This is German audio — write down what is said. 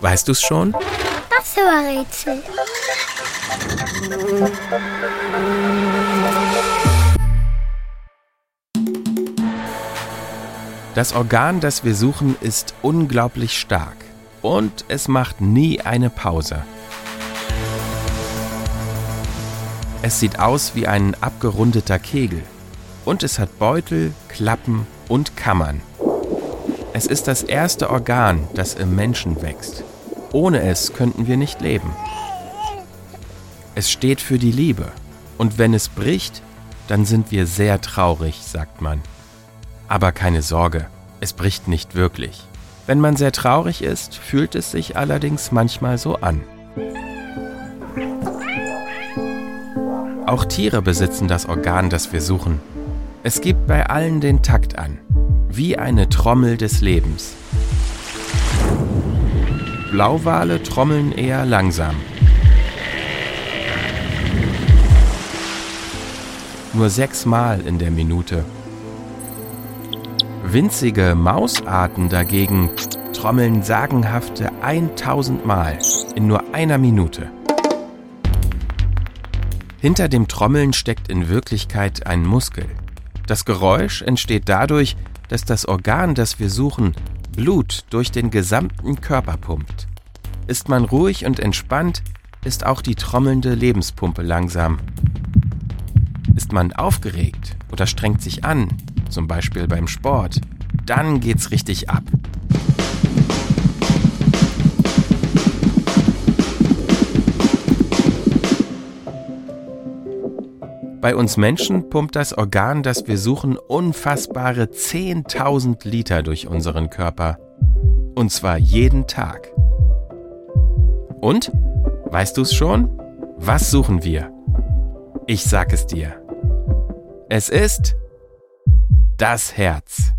Weißt du's schon? Das war Rätsel. Das Organ, das wir suchen, ist unglaublich stark und es macht nie eine Pause. Es sieht aus wie ein abgerundeter Kegel und es hat Beutel, Klappen und Kammern. Es ist das erste Organ, das im Menschen wächst. Ohne es könnten wir nicht leben. Es steht für die Liebe und wenn es bricht, dann sind wir sehr traurig, sagt man. Aber keine Sorge, es bricht nicht wirklich. Wenn man sehr traurig ist, fühlt es sich allerdings manchmal so an. Auch Tiere besitzen das Organ, das wir suchen. Es gibt bei allen den Takt an, wie eine Trommel des Lebens. Blauwale trommeln eher langsam. Nur sechsmal in der Minute Winzige Mausarten dagegen trommeln sagenhafte 1000 Mal in nur einer Minute. Hinter dem Trommeln steckt in Wirklichkeit ein Muskel. Das Geräusch entsteht dadurch, dass das Organ, das wir suchen, Blut durch den gesamten Körper pumpt. Ist man ruhig und entspannt, ist auch die trommelnde Lebenspumpe langsam. Ist man aufgeregt oder strengt sich an, zum Beispiel beim Sport, dann geht's richtig ab. Bei uns Menschen pumpt das Organ, das wir suchen, unfassbare 10.000 Liter durch unseren Körper. Und zwar jeden Tag. Und? Weißt du's schon? Was suchen wir? Ich sag es dir. Es ist das Herz.